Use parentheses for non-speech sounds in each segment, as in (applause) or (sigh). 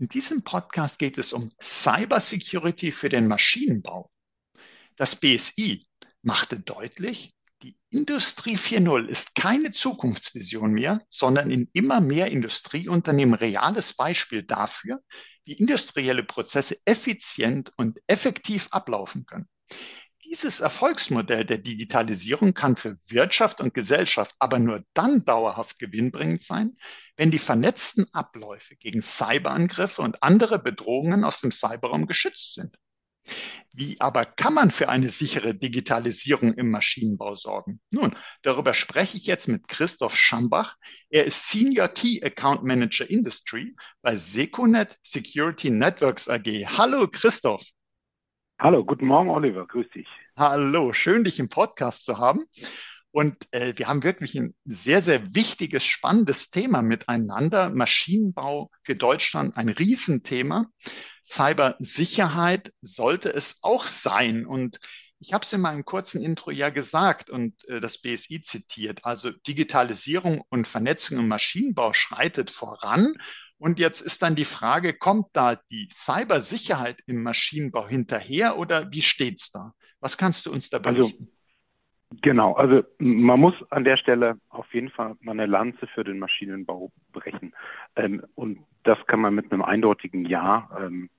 In diesem Podcast geht es um Cybersecurity für den Maschinenbau. Das BSI machte deutlich, die Industrie 4.0 ist keine Zukunftsvision mehr, sondern in immer mehr Industrieunternehmen reales Beispiel dafür, wie industrielle Prozesse effizient und effektiv ablaufen können. Dieses Erfolgsmodell der Digitalisierung kann für Wirtschaft und Gesellschaft aber nur dann dauerhaft gewinnbringend sein, wenn die vernetzten Abläufe gegen Cyberangriffe und andere Bedrohungen aus dem Cyberraum geschützt sind. Wie aber kann man für eine sichere Digitalisierung im Maschinenbau sorgen? Nun, darüber spreche ich jetzt mit Christoph Schambach. Er ist Senior Key Account Manager Industry bei Secunet Security Networks AG. Hallo Christoph. Hallo, guten Morgen, Oliver. Grüß dich. Hallo, schön, dich im Podcast zu haben. Und äh, wir haben wirklich ein sehr, sehr wichtiges, spannendes Thema miteinander. Maschinenbau für Deutschland, ein Riesenthema. Cybersicherheit sollte es auch sein. Und ich habe es in meinem kurzen Intro ja gesagt und äh, das BSI zitiert. Also Digitalisierung und Vernetzung im Maschinenbau schreitet voran. Und jetzt ist dann die Frage, kommt da die Cybersicherheit im Maschinenbau hinterher oder wie steht's da? Was kannst du uns da also, berichten? Also, genau, also man muss an der Stelle auf jeden Fall mal eine Lanze für den Maschinenbau brechen. Ähm, und das kann man mit einem eindeutigen Ja ähm,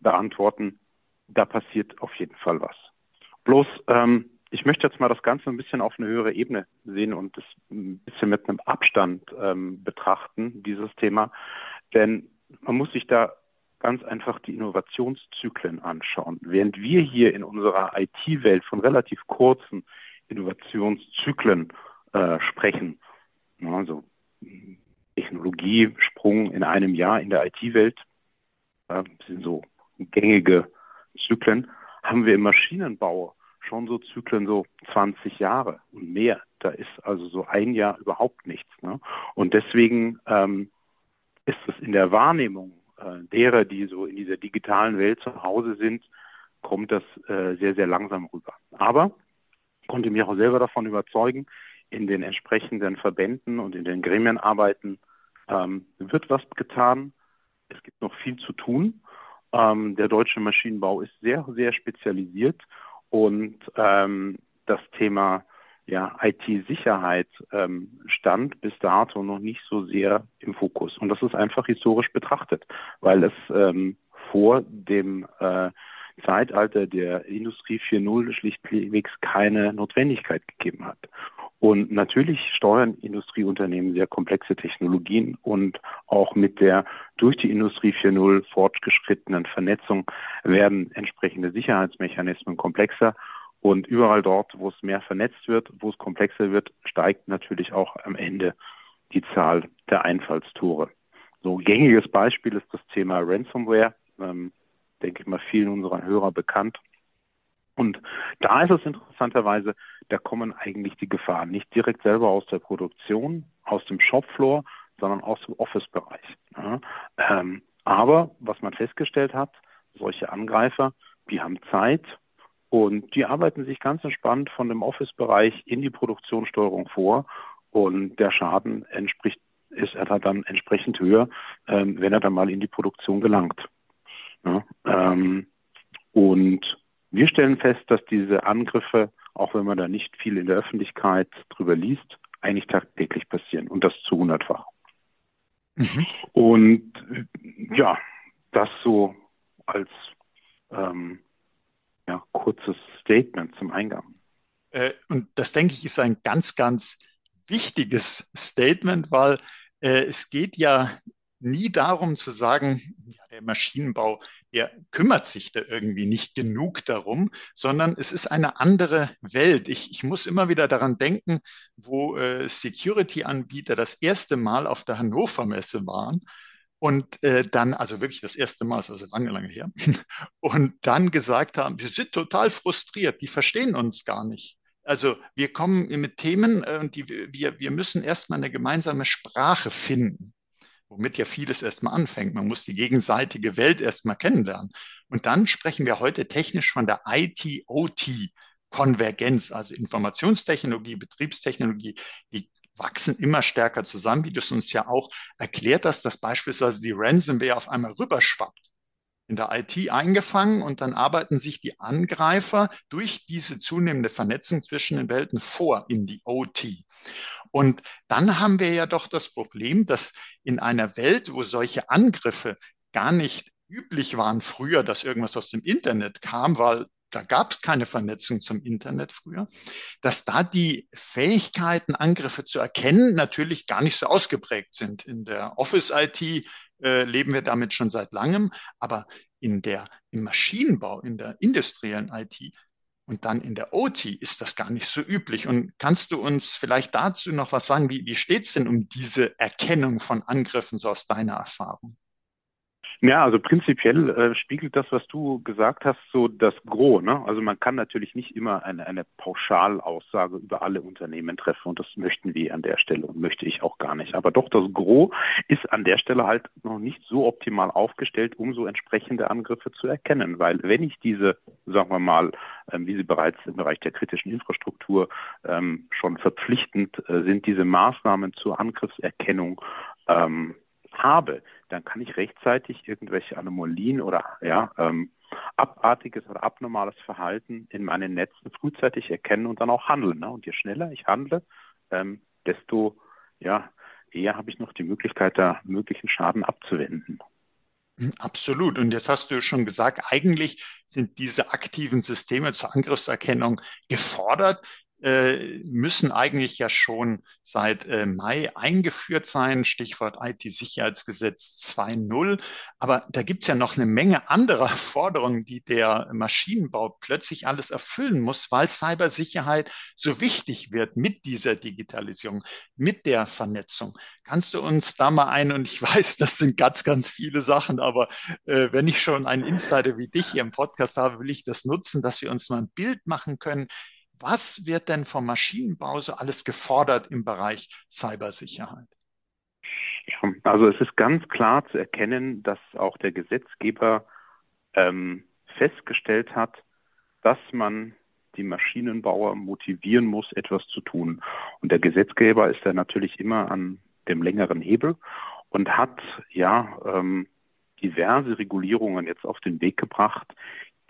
beantworten. Da passiert auf jeden Fall was. Bloß, ähm, ich möchte jetzt mal das Ganze ein bisschen auf eine höhere Ebene sehen und das ein bisschen mit einem Abstand ähm, betrachten, dieses Thema. Denn man muss sich da ganz einfach die Innovationszyklen anschauen. Während wir hier in unserer IT-Welt von relativ kurzen Innovationszyklen äh, sprechen, also Technologiesprung in einem Jahr in der IT-Welt, äh, sind so gängige Zyklen, haben wir im Maschinenbau schon so Zyklen so 20 Jahre und mehr. Da ist also so ein Jahr überhaupt nichts. Ne? Und deswegen ähm, ist es in der Wahrnehmung äh, derer, die so in dieser digitalen Welt zu Hause sind, kommt das äh, sehr, sehr langsam rüber. Aber konnte mich auch selber davon überzeugen, in den entsprechenden Verbänden und in den Gremienarbeiten ähm, wird was getan. Es gibt noch viel zu tun. Ähm, der deutsche Maschinenbau ist sehr, sehr spezialisiert und ähm, das Thema ja, IT-Sicherheit ähm, stand bis dato noch nicht so sehr im Fokus. Und das ist einfach historisch betrachtet, weil es ähm, vor dem äh, Zeitalter der Industrie 4.0 schlichtwegs keine Notwendigkeit gegeben hat. Und natürlich steuern Industrieunternehmen sehr komplexe Technologien und auch mit der durch die Industrie 4.0 fortgeschrittenen Vernetzung werden entsprechende Sicherheitsmechanismen komplexer und überall dort, wo es mehr vernetzt wird, wo es komplexer wird, steigt natürlich auch am Ende die Zahl der Einfallstore. So gängiges Beispiel ist das Thema Ransomware. Ähm, denke ich mal, vielen unserer Hörer bekannt. Und da ist es interessanterweise, da kommen eigentlich die Gefahren nicht direkt selber aus der Produktion, aus dem Shopfloor, sondern aus dem Office-Bereich. Ja, ähm, aber was man festgestellt hat, solche Angreifer, die haben Zeit, und die arbeiten sich ganz entspannt von dem Office-Bereich in die Produktionssteuerung vor und der Schaden entspricht, ist er dann entsprechend höher, ähm, wenn er dann mal in die Produktion gelangt. Ja, ähm, und wir stellen fest, dass diese Angriffe, auch wenn man da nicht viel in der Öffentlichkeit drüber liest, eigentlich tagtäglich passieren und das zu hundertfach. Mhm. Und ja, das so als ähm, ja, kurzes Statement zum Eingang. Äh, und das, denke ich, ist ein ganz, ganz wichtiges Statement, weil äh, es geht ja nie darum zu sagen, ja, der Maschinenbau, der kümmert sich da irgendwie nicht genug darum, sondern es ist eine andere Welt. Ich, ich muss immer wieder daran denken, wo äh, Security-Anbieter das erste Mal auf der Hannover Messe waren und äh, dann, also wirklich das erste Mal, ist also lange, lange her, (laughs) und dann gesagt haben, wir sind total frustriert, die verstehen uns gar nicht. Also wir kommen mit Themen äh, und die, wir, wir müssen erstmal eine gemeinsame Sprache finden, womit ja vieles erstmal anfängt. Man muss die gegenseitige Welt erstmal kennenlernen. Und dann sprechen wir heute technisch von der IT-OT. Konvergenz, also Informationstechnologie, Betriebstechnologie, die wachsen immer stärker zusammen, wie du es uns ja auch erklärt hast, dass beispielsweise die Ransomware auf einmal rüberschwappt in der IT eingefangen und dann arbeiten sich die Angreifer durch diese zunehmende Vernetzung zwischen den Welten vor in die OT. Und dann haben wir ja doch das Problem, dass in einer Welt, wo solche Angriffe gar nicht üblich waren früher, dass irgendwas aus dem Internet kam, weil da gab es keine Vernetzung zum Internet früher, dass da die Fähigkeiten, Angriffe zu erkennen, natürlich gar nicht so ausgeprägt sind. In der Office-IT äh, leben wir damit schon seit langem, aber in der, im Maschinenbau, in der industriellen IT und dann in der OT ist das gar nicht so üblich. Und kannst du uns vielleicht dazu noch was sagen? Wie, wie steht es denn um diese Erkennung von Angriffen so aus deiner Erfahrung? Ja, also prinzipiell äh, spiegelt das, was du gesagt hast, so das Gros. Ne? Also man kann natürlich nicht immer eine, eine Pauschalaussage über alle Unternehmen treffen und das möchten wir an der Stelle und möchte ich auch gar nicht. Aber doch, das Gros ist an der Stelle halt noch nicht so optimal aufgestellt, um so entsprechende Angriffe zu erkennen. Weil wenn ich diese, sagen wir mal, ähm, wie sie bereits im Bereich der kritischen Infrastruktur ähm, schon verpflichtend äh, sind, diese Maßnahmen zur Angriffserkennung ähm, habe, dann kann ich rechtzeitig irgendwelche Anomalien oder ja, ähm, abartiges oder abnormales Verhalten in meinen Netzen frühzeitig erkennen und dann auch handeln. Ne? Und je schneller ich handle, ähm, desto ja, eher habe ich noch die Möglichkeit, da möglichen Schaden abzuwenden. Absolut. Und jetzt hast du schon gesagt, eigentlich sind diese aktiven Systeme zur Angriffserkennung gefordert. Äh, müssen eigentlich ja schon seit äh, Mai eingeführt sein, Stichwort IT-Sicherheitsgesetz 2.0. Aber da gibt es ja noch eine Menge anderer (laughs) Forderungen, die der Maschinenbau plötzlich alles erfüllen muss, weil Cybersicherheit so wichtig wird mit dieser Digitalisierung, mit der Vernetzung. Kannst du uns da mal ein, und ich (laughs) weiß, das sind ganz, ganz viele Sachen, aber äh, wenn ich schon einen Insider wie dich hier im Podcast habe, will ich das nutzen, dass wir uns mal ein Bild machen können, was wird denn vom Maschinenbau so alles gefordert im Bereich Cybersicherheit? Ja, also es ist ganz klar zu erkennen, dass auch der Gesetzgeber ähm, festgestellt hat, dass man die Maschinenbauer motivieren muss, etwas zu tun. Und der Gesetzgeber ist da natürlich immer an dem längeren Hebel und hat ja ähm, diverse Regulierungen jetzt auf den Weg gebracht,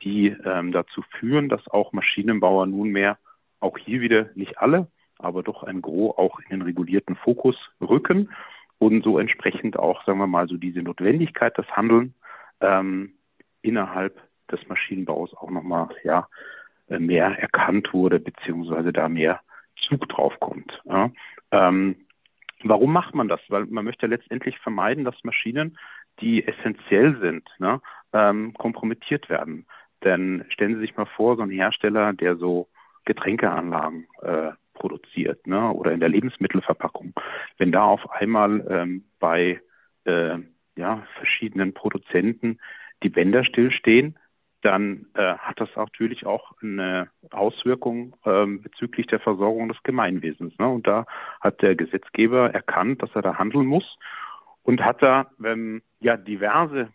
die ähm, dazu führen, dass auch Maschinenbauer nunmehr auch hier wieder nicht alle, aber doch ein Gros auch in den regulierten Fokus rücken und so entsprechend auch, sagen wir mal, so diese Notwendigkeit, das Handeln ähm, innerhalb des Maschinenbaus auch nochmal ja, äh, mehr erkannt wurde, beziehungsweise da mehr Zug drauf kommt. Ja. Ähm, warum macht man das? Weil man möchte letztendlich vermeiden, dass Maschinen, die essentiell sind, ne, ähm, kompromittiert werden. Denn stellen Sie sich mal vor, so ein Hersteller, der so Getränkeanlagen äh, produziert ne, oder in der Lebensmittelverpackung, wenn da auf einmal ähm, bei äh, ja, verschiedenen Produzenten die Bänder stillstehen, dann äh, hat das natürlich auch eine Auswirkung ähm, bezüglich der Versorgung des Gemeinwesens. Ne? Und da hat der Gesetzgeber erkannt, dass er da handeln muss und hat da ähm, ja diverse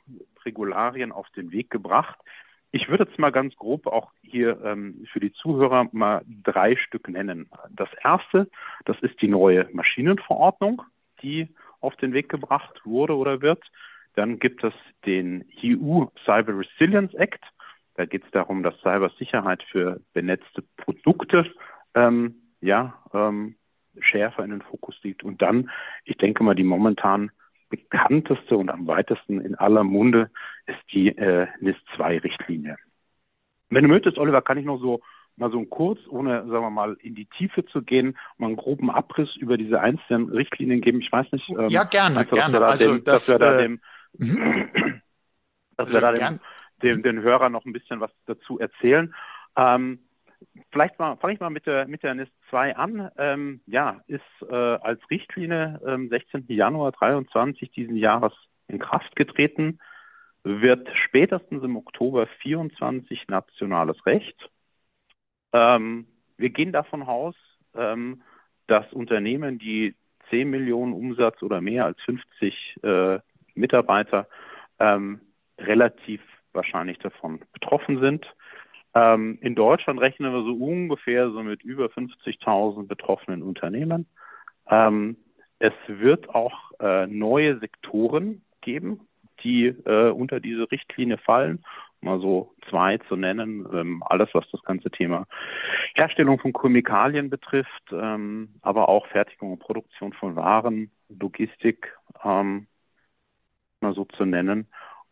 Regularien auf den Weg gebracht, ich würde jetzt mal ganz grob auch hier ähm, für die Zuhörer mal drei Stück nennen. Das erste, das ist die neue Maschinenverordnung, die auf den Weg gebracht wurde oder wird. Dann gibt es den EU Cyber Resilience Act. Da geht es darum, dass Cybersicherheit für benetzte Produkte ähm, ja, ähm, schärfer in den Fokus liegt. Und dann, ich denke mal, die momentan bekannteste und am weitesten in aller Munde ist die äh, NIS-2-Richtlinie. Wenn du möchtest, Oliver, kann ich noch so mal so ein kurz, ohne, sagen wir mal, in die Tiefe zu gehen, mal einen groben Abriss über diese einzelnen Richtlinien geben. Ich weiß nicht. Ähm, ja, gerne, du, gerne. Da also, dem, das, dass wir da äh, dem, mhm. dass wir da dem, dem, den Hörer noch ein bisschen was dazu erzählen. Ähm, vielleicht mal, fange ich mal mit der, mit der NIS 2 an. Ähm, ja, ist äh, als Richtlinie ähm, 16. Januar 23 diesen Jahres in Kraft getreten, wird spätestens im Oktober 24 nationales Recht. Ähm, wir gehen davon aus, ähm, dass Unternehmen, die 10 Millionen Umsatz oder mehr als 50 äh, Mitarbeiter ähm, relativ wahrscheinlich davon betroffen sind. Ähm, in Deutschland rechnen wir so ungefähr so mit über 50.000 betroffenen Unternehmen. Ähm, es wird auch äh, neue Sektoren geben, die äh, unter diese Richtlinie fallen. Mal so zwei zu nennen. Ähm, alles, was das ganze Thema Herstellung von Chemikalien betrifft, ähm, aber auch Fertigung und Produktion von Waren, Logistik, ähm, mal so zu nennen.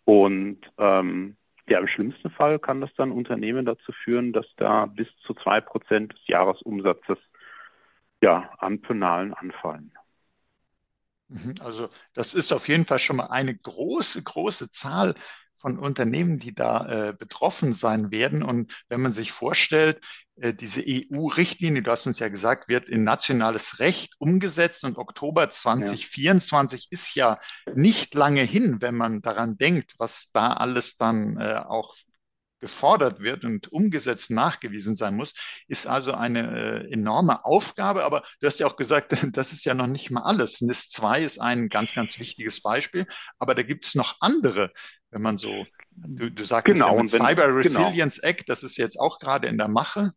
Und ähm, ja, im schlimmsten Fall kann das dann Unternehmen dazu führen, dass da bis zu zwei Prozent des Jahresumsatzes ja, an Penalen anfallen. Mhm, also das ist auf jeden Fall schon mal eine große, große Zahl von Unternehmen, die da äh, betroffen sein werden. Und wenn man sich vorstellt, äh, diese EU-Richtlinie, du hast uns ja gesagt, wird in nationales Recht umgesetzt und Oktober 2024 ja. ist ja nicht lange hin, wenn man daran denkt, was da alles dann äh, auch gefordert wird und umgesetzt nachgewiesen sein muss, ist also eine äh, enorme Aufgabe. Aber du hast ja auch gesagt, (laughs) das ist ja noch nicht mal alles. NIS 2 ist ein ganz, ganz wichtiges Beispiel. Aber da gibt es noch andere, wenn man so, du, du sagst genau, ja wenn, Cyber genau. Resilience genau. Act, das ist jetzt auch gerade in der Mache.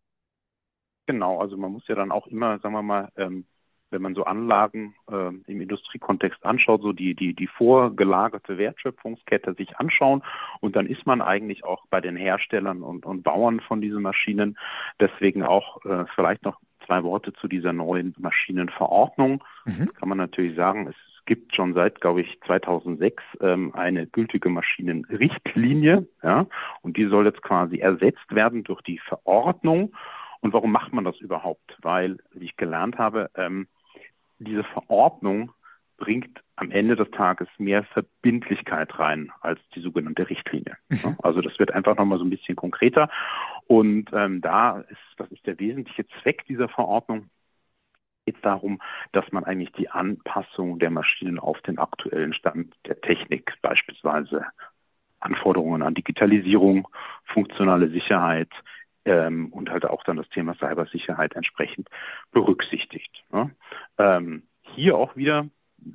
Genau, also man muss ja dann auch immer, sagen wir mal, ähm, wenn man so Anlagen äh, im Industriekontext anschaut, so die, die, die vorgelagerte Wertschöpfungskette sich anschauen. Und dann ist man eigentlich auch bei den Herstellern und, und Bauern von diesen Maschinen. Deswegen auch äh, vielleicht noch zwei Worte zu dieser neuen Maschinenverordnung. Mhm. Kann man natürlich sagen, es gibt schon seit, glaube ich, 2006 ähm, eine gültige Maschinenrichtlinie. Ja, und die soll jetzt quasi ersetzt werden durch die Verordnung. Und warum macht man das überhaupt? Weil, wie ich gelernt habe, ähm, diese Verordnung bringt am Ende des Tages mehr Verbindlichkeit rein als die sogenannte Richtlinie. Mhm. Also das wird einfach nochmal so ein bisschen konkreter. Und ähm, da ist, das ist der wesentliche Zweck dieser Verordnung, geht es darum, dass man eigentlich die Anpassung der Maschinen auf den aktuellen Stand der Technik, beispielsweise Anforderungen an Digitalisierung, funktionale Sicherheit, ähm, und halt auch dann das Thema Cybersicherheit entsprechend berücksichtigt. Ne? Ähm, hier auch wieder,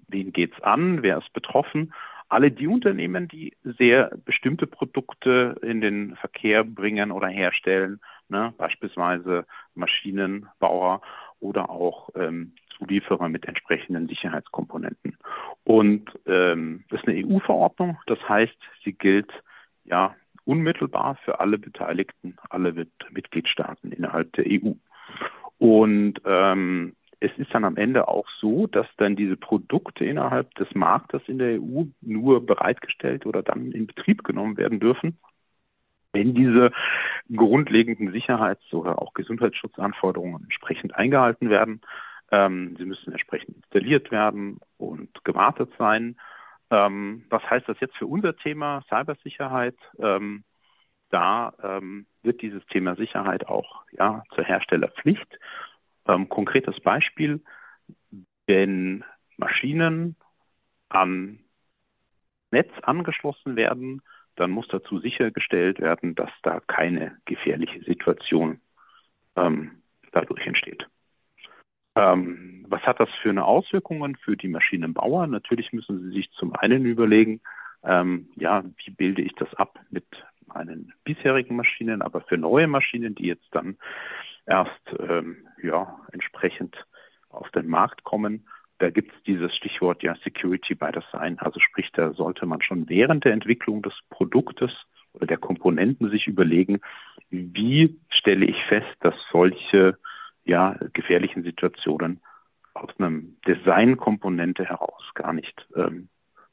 wen geht's an, wer ist betroffen? Alle die Unternehmen, die sehr bestimmte Produkte in den Verkehr bringen oder herstellen, ne? beispielsweise Maschinenbauer oder auch ähm, Zulieferer mit entsprechenden Sicherheitskomponenten. Und ähm, das ist eine EU-Verordnung, das heißt, sie gilt ja unmittelbar für alle Beteiligten, alle Mitgliedstaaten innerhalb der EU. Und ähm, es ist dann am Ende auch so, dass dann diese Produkte innerhalb des Marktes in der EU nur bereitgestellt oder dann in Betrieb genommen werden dürfen, wenn diese grundlegenden Sicherheits- oder auch Gesundheitsschutzanforderungen entsprechend eingehalten werden. Ähm, sie müssen entsprechend installiert werden und gewartet sein. Ähm, was heißt das jetzt für unser Thema Cybersicherheit? Ähm, da ähm, wird dieses Thema Sicherheit auch ja, zur Herstellerpflicht. Ähm, konkretes Beispiel, wenn Maschinen an Netz angeschlossen werden, dann muss dazu sichergestellt werden, dass da keine gefährliche Situation ähm, dadurch entsteht. Ähm, was hat das für eine Auswirkungen für die Maschinenbauer? Natürlich müssen sie sich zum einen überlegen, ähm, ja, wie bilde ich das ab mit meinen bisherigen Maschinen, aber für neue Maschinen, die jetzt dann erst ähm, ja entsprechend auf den Markt kommen, da gibt es dieses Stichwort ja Security by Design. Also sprich, da sollte man schon während der Entwicklung des Produktes oder der Komponenten sich überlegen, wie stelle ich fest, dass solche ja, gefährlichen Situationen aus einem Designkomponente heraus gar nicht ähm,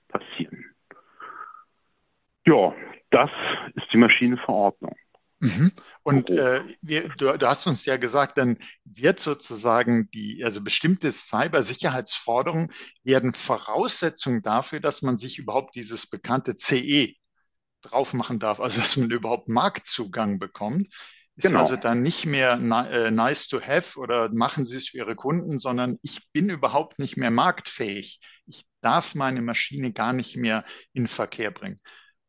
passieren. Ja, das ist die Maschinenverordnung. Mhm. Und äh, wir, du, du, hast uns ja gesagt, dann wird sozusagen die, also bestimmte Cybersicherheitsforderungen werden Voraussetzung dafür, dass man sich überhaupt dieses bekannte CE drauf machen darf, also dass man überhaupt Marktzugang bekommt. Ist genau. also dann nicht mehr äh, nice to have oder machen Sie es für Ihre Kunden, sondern ich bin überhaupt nicht mehr marktfähig. Ich darf meine Maschine gar nicht mehr in Verkehr bringen.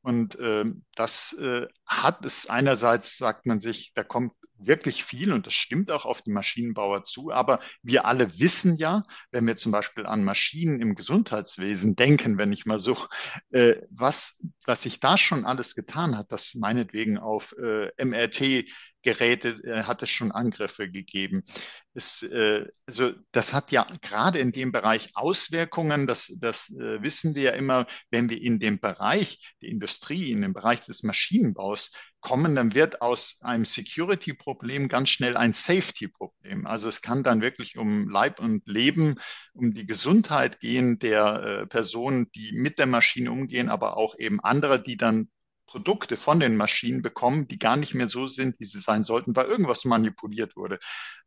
Und äh, das äh, hat es einerseits, sagt man sich, da kommt wirklich viel und das stimmt auch auf die Maschinenbauer zu. Aber wir alle wissen ja, wenn wir zum Beispiel an Maschinen im Gesundheitswesen denken, wenn ich mal so, äh, was, was sich da schon alles getan hat, dass meinetwegen auf äh, MRT Geräte äh, hat es schon Angriffe gegeben. Es, äh, also das hat ja gerade in dem Bereich Auswirkungen, das, das äh, wissen wir ja immer, wenn wir in dem Bereich der Industrie, in dem Bereich des Maschinenbaus kommen, dann wird aus einem Security-Problem ganz schnell ein Safety-Problem. Also es kann dann wirklich um Leib und Leben, um die Gesundheit gehen der Personen, die mit der Maschine umgehen, aber auch eben andere, die dann Produkte von den Maschinen bekommen, die gar nicht mehr so sind, wie sie sein sollten, weil irgendwas manipuliert wurde.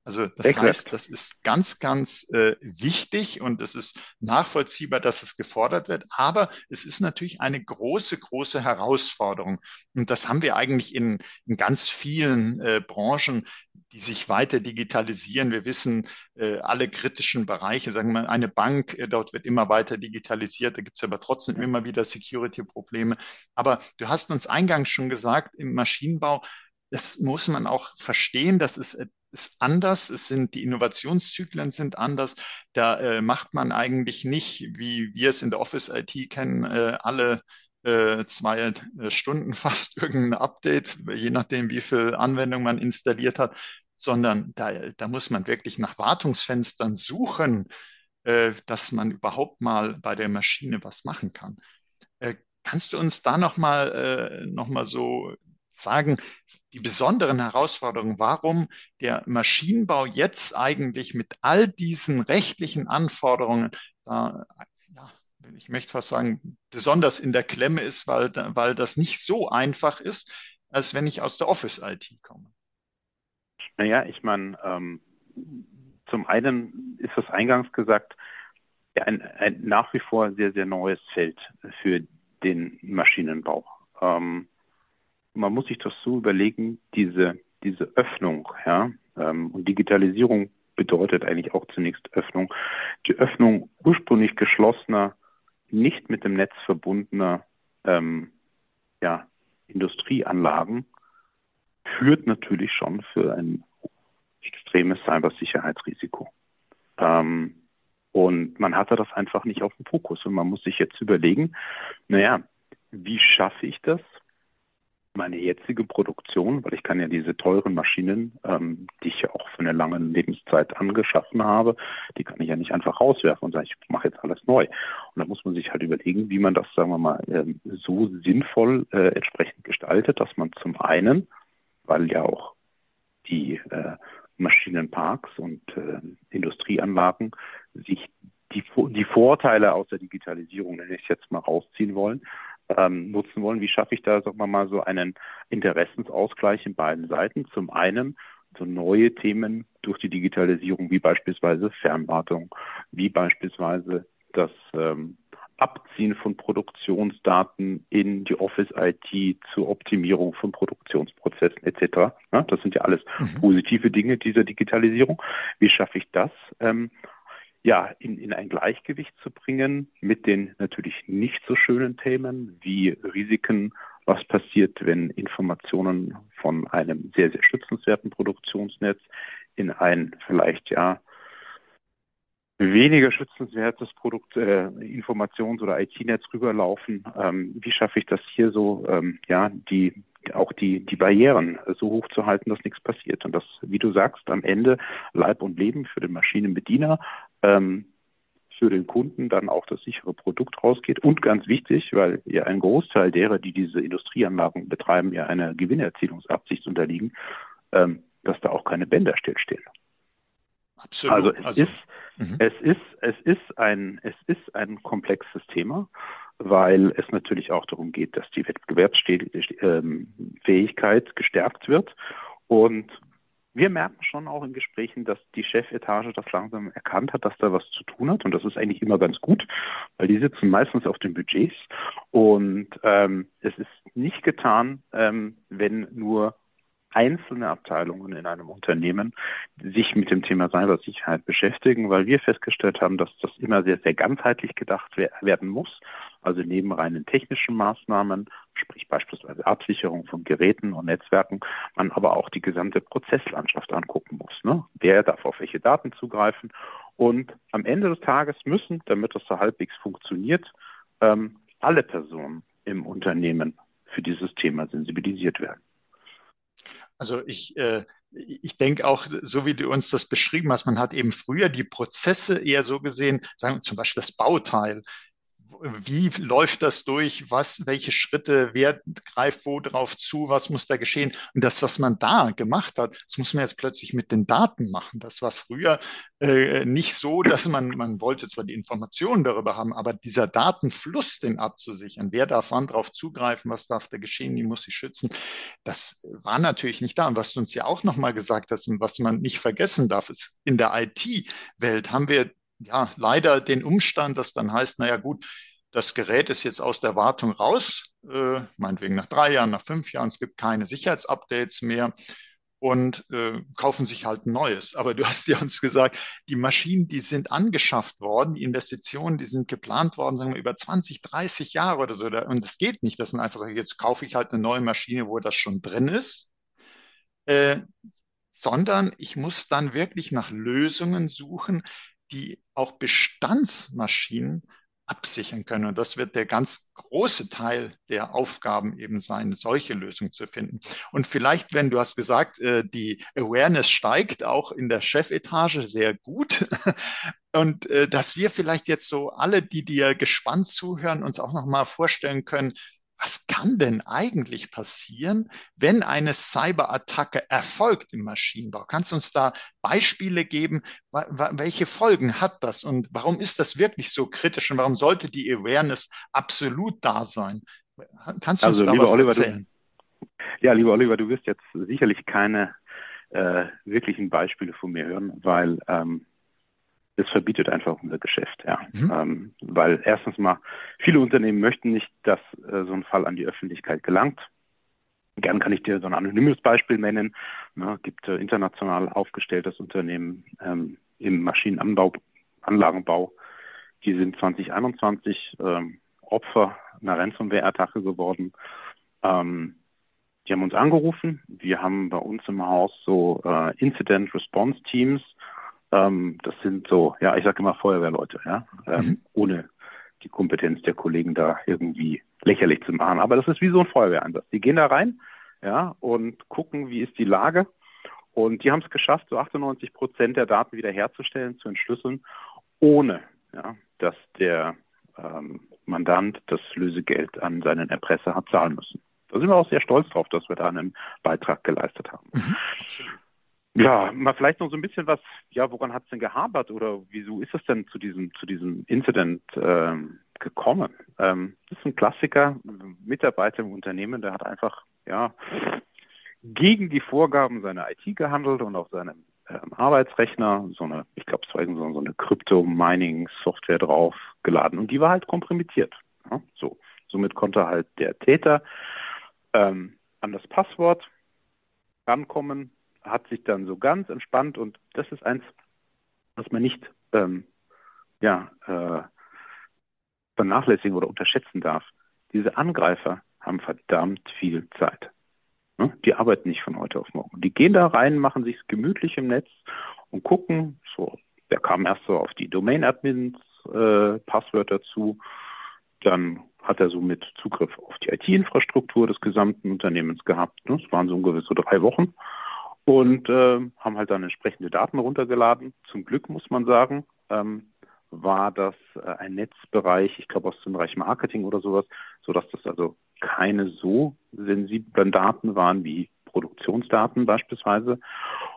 Also das Exakt. heißt, das ist ganz, ganz äh, wichtig und es ist nachvollziehbar, dass es gefordert wird. Aber es ist natürlich eine große, große Herausforderung. Und das haben wir eigentlich in, in ganz vielen äh, Branchen, die sich weiter digitalisieren. Wir wissen äh, alle kritischen Bereiche, sagen wir mal, eine Bank, äh, dort wird immer weiter digitalisiert. Da gibt es aber trotzdem immer wieder Security-Probleme. Aber du hast uns eingangs schon gesagt, im Maschinenbau, das muss man auch verstehen, das ist ist anders, es sind die Innovationszyklen sind anders. Da äh, macht man eigentlich nicht, wie wir es in der Office IT kennen, äh, alle äh, zwei äh, Stunden (laughs) fast irgendein Update, je nachdem, wie viel Anwendung man installiert hat, sondern da, da muss man wirklich nach Wartungsfenstern suchen, äh, dass man überhaupt mal bei der Maschine was machen kann. Äh, kannst du uns da nochmal äh, noch mal so sagen, die besonderen Herausforderungen, warum der Maschinenbau jetzt eigentlich mit all diesen rechtlichen Anforderungen da, ja, ich möchte fast sagen, besonders in der Klemme ist, weil, weil das nicht so einfach ist, als wenn ich aus der Office-IT komme. Naja, ich meine, ähm, zum einen ist das eingangs gesagt, ein, ein nach wie vor sehr, sehr neues Feld für den Maschinenbau. Ähm, man muss sich das so überlegen, diese, diese Öffnung, ja, ähm, und Digitalisierung bedeutet eigentlich auch zunächst Öffnung. Die Öffnung ursprünglich geschlossener, nicht mit dem Netz verbundener ähm, ja, Industrieanlagen führt natürlich schon für ein extremes Cybersicherheitsrisiko. Ähm, und man hatte das einfach nicht auf dem Fokus. Und man muss sich jetzt überlegen, naja, wie schaffe ich das, meine jetzige Produktion, weil ich kann ja diese teuren Maschinen, ähm, die ich ja auch für eine lange Lebenszeit angeschaffen habe, die kann ich ja nicht einfach rauswerfen und sagen, ich mache jetzt alles neu. Und da muss man sich halt überlegen, wie man das, sagen wir mal, ähm, so sinnvoll äh, entsprechend gestaltet, dass man zum einen, weil ja auch die äh, Maschinenparks und äh, Industrieanlagen sich die, die Vorteile aus der Digitalisierung, nenne ich es jetzt mal, rausziehen wollen, ähm, nutzen wollen. Wie schaffe ich da, sagen wir mal, so einen Interessensausgleich in beiden Seiten? Zum einen so neue Themen durch die Digitalisierung, wie beispielsweise Fernwartung, wie beispielsweise das ähm, Abziehen von Produktionsdaten in die Office IT zur Optimierung von Produktionsprozessen etc. Ja, das sind ja alles mhm. positive Dinge dieser Digitalisierung. Wie schaffe ich das? Ähm, ja, in, in ein Gleichgewicht zu bringen mit den natürlich nicht so schönen Themen wie Risiken, was passiert, wenn Informationen von einem sehr, sehr schützenswerten Produktionsnetz in ein vielleicht ja weniger schützenswertes Produkt, äh, Informations- oder IT-Netz rüberlaufen. Ähm, wie schaffe ich das hier so, ähm, ja, die auch die, die Barrieren so hoch zu halten, dass nichts passiert. Und das, wie du sagst, am Ende Leib und Leben für den Maschinenbediener, ähm, für den Kunden dann auch das sichere Produkt rausgeht. Und ganz wichtig, weil ja ein Großteil derer, die diese Industrieanlagen betreiben, ja einer Gewinnerzielungsabsicht unterliegen, ähm, dass da auch keine Bänder stillstehen. Absolut. Also es also, ist, mhm. es ist, es ist ein, es ist ein komplexes Thema weil es natürlich auch darum geht, dass die Wettbewerbsfähigkeit gestärkt wird. Und wir merken schon auch in Gesprächen, dass die Chefetage das langsam erkannt hat, dass da was zu tun hat. Und das ist eigentlich immer ganz gut, weil die sitzen meistens auf den Budgets. Und ähm, es ist nicht getan, ähm, wenn nur einzelne Abteilungen in einem Unternehmen sich mit dem Thema Cybersicherheit beschäftigen, weil wir festgestellt haben, dass das immer sehr, sehr ganzheitlich gedacht werden muss. Also neben reinen technischen Maßnahmen, sprich beispielsweise Absicherung von Geräten und Netzwerken, man aber auch die gesamte Prozesslandschaft angucken muss. Ne? Wer darf auf welche Daten zugreifen? Und am Ende des Tages müssen, damit das so halbwegs funktioniert, ähm, alle Personen im Unternehmen für dieses Thema sensibilisiert werden. Also ich, äh, ich denke auch, so wie du uns das beschrieben hast, man hat eben früher die Prozesse eher so gesehen, sagen wir zum Beispiel das Bauteil wie läuft das durch? Was, welche Schritte, wer greift wo drauf zu? Was muss da geschehen? Und das, was man da gemacht hat, das muss man jetzt plötzlich mit den Daten machen. Das war früher äh, nicht so, dass man, man wollte zwar die Informationen darüber haben, aber dieser Datenfluss, den abzusichern, wer darf wann drauf zugreifen, was darf da geschehen, wie muss ich schützen, das war natürlich nicht da. Und was du uns ja auch nochmal gesagt hast und was man nicht vergessen darf, ist, in der IT-Welt haben wir ja, leider den Umstand, dass dann heißt, naja gut, das Gerät ist jetzt aus der Wartung raus, äh, meinetwegen nach drei Jahren, nach fünf Jahren, es gibt keine Sicherheitsupdates mehr und äh, kaufen sich halt ein neues. Aber du hast ja uns gesagt, die Maschinen, die sind angeschafft worden, die Investitionen, die sind geplant worden, sagen wir, über 20, 30 Jahre oder so. Und es geht nicht, dass man einfach sagt, jetzt kaufe ich halt eine neue Maschine, wo das schon drin ist. Äh, sondern ich muss dann wirklich nach Lösungen suchen, die auch Bestandsmaschinen absichern können. Und das wird der ganz große Teil der Aufgaben eben sein, solche Lösungen zu finden. Und vielleicht, wenn du hast gesagt, äh, die Awareness steigt auch in der Chefetage sehr gut. (laughs) Und äh, dass wir vielleicht jetzt so alle, die dir gespannt zuhören, uns auch noch mal vorstellen können, was kann denn eigentlich passieren, wenn eine Cyberattacke erfolgt im Maschinenbau? Kannst du uns da Beispiele geben? Welche Folgen hat das und warum ist das wirklich so kritisch und warum sollte die Awareness absolut da sein? Kannst du also, uns da was Oliver, erzählen? Du, ja, lieber Oliver, du wirst jetzt sicherlich keine äh, wirklichen Beispiele von mir hören, weil ähm, es verbietet einfach unser Geschäft, ja. Mhm. Ähm, weil erstens mal, viele Unternehmen möchten nicht, dass äh, so ein Fall an die Öffentlichkeit gelangt. Gern kann ich dir so ein anonymes Beispiel nennen. Ne, gibt äh, international aufgestelltes Unternehmen ähm, im Maschinenanbau, Anlagenbau. Die sind 2021 ähm, Opfer einer Ransomware-Attacke geworden. Ähm, die haben uns angerufen. Wir haben bei uns im Haus so äh, Incident Response Teams, ähm, das sind so, ja, ich sage immer Feuerwehrleute, ja, ähm, mhm. ohne die Kompetenz der Kollegen da irgendwie lächerlich zu machen. Aber das ist wie so ein Feuerwehreinsatz. Die gehen da rein, ja, und gucken, wie ist die Lage. Und die haben es geschafft, so 98 Prozent der Daten wiederherzustellen, zu entschlüsseln, ohne, ja, dass der ähm, Mandant das Lösegeld an seinen Erpresser hat zahlen müssen. Da sind wir auch sehr stolz drauf, dass wir da einen Beitrag geleistet haben. Mhm. Ja, mal vielleicht noch so ein bisschen was, ja, woran hat es denn gehabert oder wieso ist es denn zu diesem, zu diesem Incident ähm, gekommen? Ähm, das ist ein Klassiker, ein Mitarbeiter im Unternehmen, der hat einfach, ja, gegen die Vorgaben seiner IT gehandelt und auf seinem ähm, Arbeitsrechner so eine, ich glaube, es war so, eine Crypto-Mining-Software draufgeladen und die war halt komprimiert. Ja, so, somit konnte halt der Täter ähm, an das Passwort rankommen, hat sich dann so ganz entspannt und das ist eins, was man nicht ähm, ja, äh, vernachlässigen oder unterschätzen darf. Diese Angreifer haben verdammt viel Zeit. Ne? Die arbeiten nicht von heute auf morgen. Die gehen da rein, machen sich gemütlich im Netz und gucken, so, der kam erst so auf die Domain-Admins äh, Passwörter zu, dann hat er somit Zugriff auf die IT-Infrastruktur des gesamten Unternehmens gehabt. Ne? Das waren so ungefähr so drei Wochen und äh, haben halt dann entsprechende Daten runtergeladen. Zum Glück muss man sagen, ähm, war das äh, ein Netzbereich, ich glaube aus dem Bereich Marketing oder sowas, sodass das also keine so sensiblen Daten waren wie Produktionsdaten beispielsweise.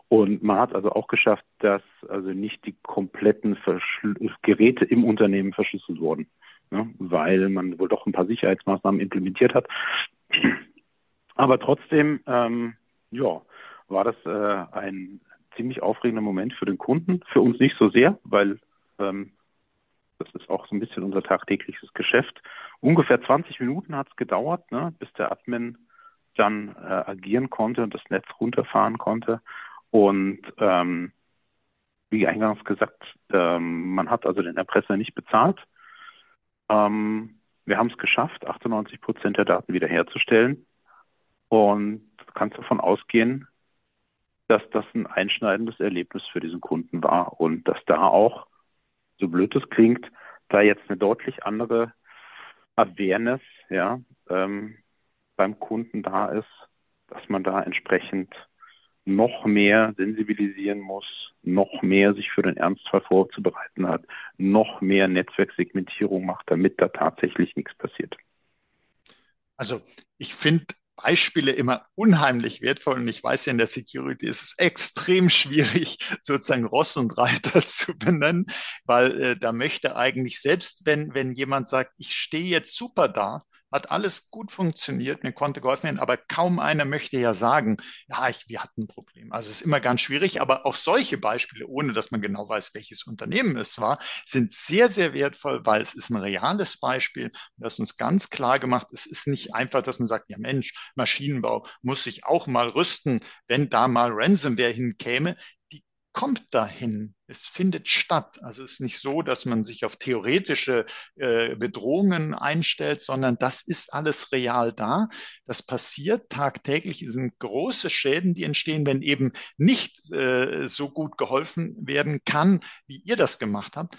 Und man hat also auch geschafft, dass also nicht die kompletten Verschl Geräte im Unternehmen verschlüsselt wurden, ne, weil man wohl doch ein paar Sicherheitsmaßnahmen implementiert hat. Aber trotzdem, ähm, ja, war das äh, ein ziemlich aufregender Moment für den Kunden. Für uns nicht so sehr, weil ähm, das ist auch so ein bisschen unser tagtägliches Geschäft. Ungefähr 20 Minuten hat es gedauert, ne, bis der Admin dann äh, agieren konnte und das Netz runterfahren konnte. Und ähm, wie eingangs gesagt, ähm, man hat also den Erpresser nicht bezahlt. Ähm, wir haben es geschafft, 98 Prozent der Daten wiederherzustellen. Und du kannst davon ausgehen, dass das ein einschneidendes Erlebnis für diesen Kunden war und dass da auch, so blöd es klingt, da jetzt eine deutlich andere Awareness ja, ähm, beim Kunden da ist, dass man da entsprechend noch mehr sensibilisieren muss, noch mehr sich für den Ernstfall vorzubereiten hat, noch mehr Netzwerksegmentierung macht, damit da tatsächlich nichts passiert. Also ich finde Beispiele immer unheimlich wertvoll und ich weiß ja, in der Security ist es extrem schwierig, (laughs) sozusagen Ross und Reiter (laughs) zu benennen, weil äh, da möchte eigentlich selbst, wenn, wenn jemand sagt, ich stehe jetzt super da, hat alles gut funktioniert, mir konnte geholfen werden, aber kaum einer möchte ja sagen, ja, ich, wir hatten ein Problem. Also es ist immer ganz schwierig, aber auch solche Beispiele, ohne dass man genau weiß, welches Unternehmen es war, sind sehr, sehr wertvoll, weil es ist ein reales Beispiel, das uns ganz klar gemacht, es ist nicht einfach, dass man sagt, ja Mensch, Maschinenbau muss sich auch mal rüsten, wenn da mal Ransomware hinkäme kommt dahin. Es findet statt. Also es ist nicht so, dass man sich auf theoretische äh, Bedrohungen einstellt, sondern das ist alles real da. Das passiert tagtäglich. Es sind große Schäden, die entstehen, wenn eben nicht äh, so gut geholfen werden kann, wie ihr das gemacht habt.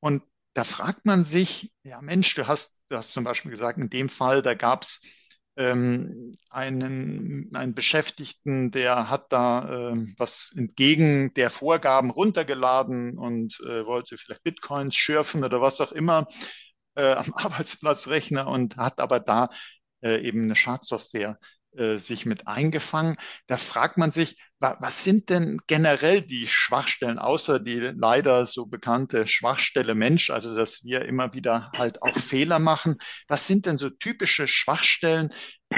Und da fragt man sich, ja Mensch, du hast, du hast zum Beispiel gesagt, in dem Fall, da gab es ähm, einen, einen Beschäftigten, der hat da äh, was entgegen der Vorgaben runtergeladen und äh, wollte vielleicht Bitcoins schürfen oder was auch immer äh, am (laughs) Arbeitsplatzrechner und hat aber da äh, eben eine Schadsoftware äh, sich mit eingefangen. Da fragt man sich, wa was sind denn generell die Schwachstellen, außer die leider so bekannte Schwachstelle Mensch, also dass wir immer wieder halt auch Fehler machen. Was sind denn so typische Schwachstellen,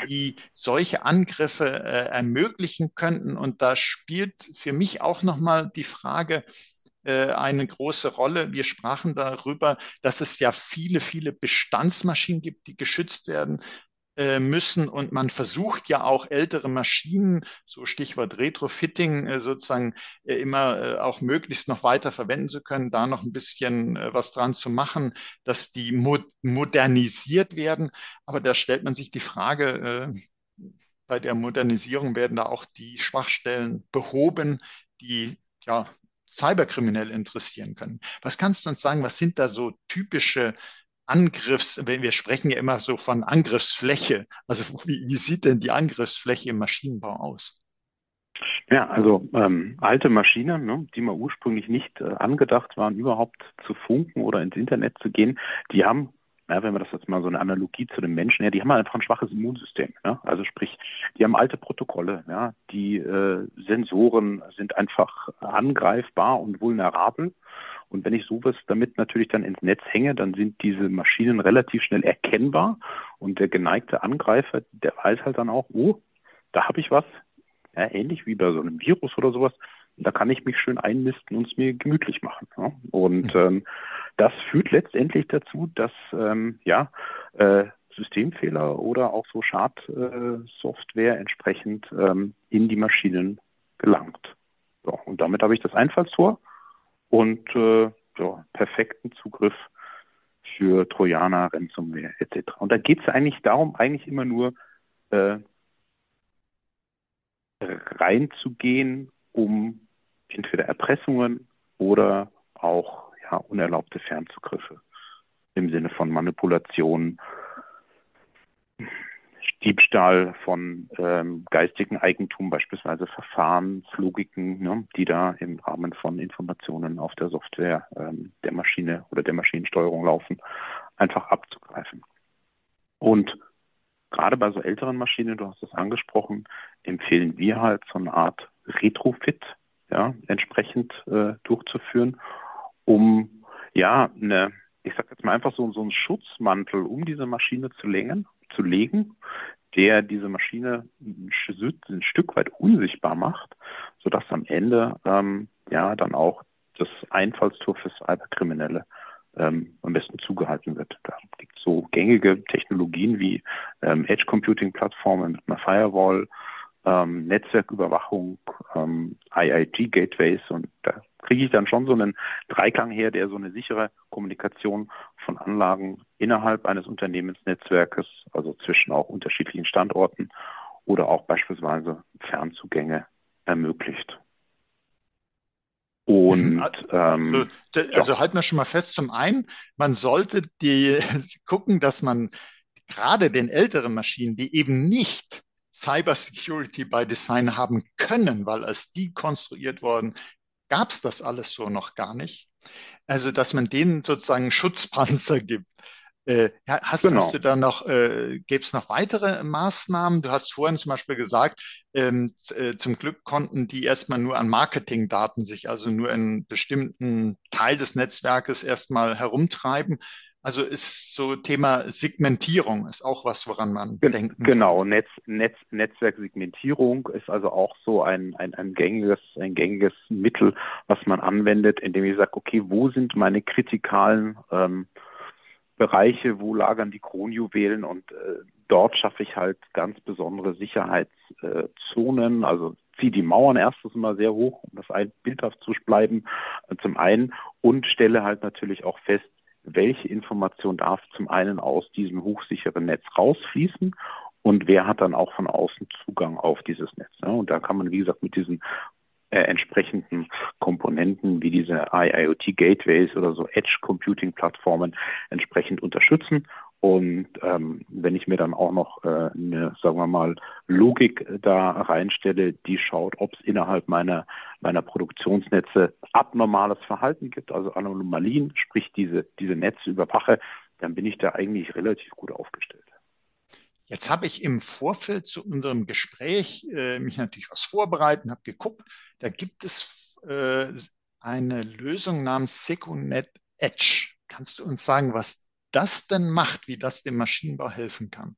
die solche Angriffe äh, ermöglichen könnten? Und da spielt für mich auch nochmal die Frage, äh, eine große Rolle. Wir sprachen darüber, dass es ja viele, viele Bestandsmaschinen gibt, die geschützt werden müssen. Und man versucht ja auch ältere Maschinen, so Stichwort Retrofitting, äh, sozusagen äh, immer auch möglichst noch weiter verwenden zu können, da noch ein bisschen was dran zu machen, dass die modernisiert werden. Aber da stellt man sich die Frage, bei der Modernisierung werden da auch die Schwachstellen behoben, die ja Cyberkriminelle interessieren können. Was kannst du uns sagen, was sind da so typische Angriffs, wenn wir sprechen ja immer so von Angriffsfläche. Also wie, wie sieht denn die Angriffsfläche im Maschinenbau aus? Ja, also ähm, alte Maschinen, ne, die mal ursprünglich nicht äh, angedacht waren, überhaupt zu funken oder ins Internet zu gehen, die haben, ja, wenn wir das jetzt mal so eine Analogie zu den Menschen, ja, die haben einfach ein schwaches Immunsystem. Ja? Also sprich, die haben alte Protokolle, ja, die äh, Sensoren sind einfach angreifbar und vulnerabel. Und wenn ich sowas damit natürlich dann ins Netz hänge, dann sind diese Maschinen relativ schnell erkennbar und der geneigte Angreifer, der weiß halt dann auch, oh, da habe ich was, ja, ähnlich wie bei so einem Virus oder sowas, da kann ich mich schön einnisten und es mir gemütlich machen. Ja? Und mhm. ähm, das führt letztendlich dazu, dass ähm, ja äh, Systemfehler oder auch so Schadsoftware äh, entsprechend ähm, in die Maschinen gelangt. So, und damit habe ich das Einfallstor und äh, ja, perfekten Zugriff für Trojaner, Ransomware etc. Und da geht es eigentlich darum, eigentlich immer nur äh, reinzugehen, um entweder Erpressungen oder auch ja, unerlaubte Fernzugriffe im Sinne von Manipulation Diebstahl von ähm, geistigen Eigentum, beispielsweise Verfahrenslogiken, ne, die da im Rahmen von Informationen auf der Software ähm, der Maschine oder der Maschinensteuerung laufen, einfach abzugreifen. Und gerade bei so älteren Maschinen, du hast es angesprochen, empfehlen wir halt so eine Art Retrofit ja, entsprechend äh, durchzuführen, um ja eine, ich sag jetzt mal einfach so, so einen Schutzmantel um diese Maschine zu legen, zu legen, der diese Maschine ein, Stück weit unsichtbar macht, sodass am Ende ähm, ja dann auch das Einfallstor für Cyberkriminelle ähm, am besten zugehalten wird. Da gibt es so gängige Technologien wie ähm, Edge Computing Plattformen mit einer Firewall, ähm, Netzwerküberwachung, ähm, IIG Gateways und da kriege ich dann schon so einen Dreiklang her, der so eine sichere Kommunikation von Anlagen innerhalb eines Unternehmensnetzwerkes, also zwischen auch unterschiedlichen Standorten oder auch beispielsweise Fernzugänge ermöglicht. Und ähm, also, also ja. halten wir schon mal fest, zum einen, man sollte die (laughs) gucken, dass man gerade den älteren Maschinen, die eben nicht Cybersecurity by Design haben können, weil als die konstruiert worden, gab es das alles so noch gar nicht. Also, dass man denen sozusagen Schutzpanzer gibt. Äh, hast, genau. hast, du da noch, äh, gäbe es noch weitere Maßnahmen? Du hast vorhin zum Beispiel gesagt, ähm, äh, zum Glück konnten die erstmal nur an Marketingdaten sich, also nur in bestimmten Teil des Netzwerkes erstmal herumtreiben. Also ist so Thema Segmentierung ist auch was, woran man denken Genau, Netz, Netz, Netzwerksegmentierung ist also auch so ein, ein, ein, gängiges, ein gängiges Mittel, was man anwendet, indem ich sage, okay, wo sind meine kritikalen ähm, Bereiche, wo lagern die Kronjuwelen und äh, dort schaffe ich halt ganz besondere Sicherheitszonen, äh, also ziehe die Mauern erstes mal sehr hoch, um das ein bildhaft zu bleiben, äh, zum einen und stelle halt natürlich auch fest, welche Information darf zum einen aus diesem hochsicheren Netz rausfließen und wer hat dann auch von außen Zugang auf dieses Netz. Ne? Und da kann man, wie gesagt, mit diesen äh, entsprechenden Komponenten wie diese IIoT Gateways oder so Edge Computing Plattformen entsprechend unterstützen und ähm, wenn ich mir dann auch noch äh, eine, sagen wir mal, Logik da reinstelle, die schaut, ob es innerhalb meiner, meiner Produktionsnetze abnormales Verhalten gibt, also Anomalien, sprich diese, diese Netze überwache, dann bin ich da eigentlich relativ gut aufgestellt. Jetzt habe ich im Vorfeld zu unserem Gespräch äh, mich natürlich was vorbereitet, habe geguckt, da gibt es äh, eine Lösung namens Secunet Edge. Kannst du uns sagen, was das denn macht, wie das dem Maschinenbau helfen kann.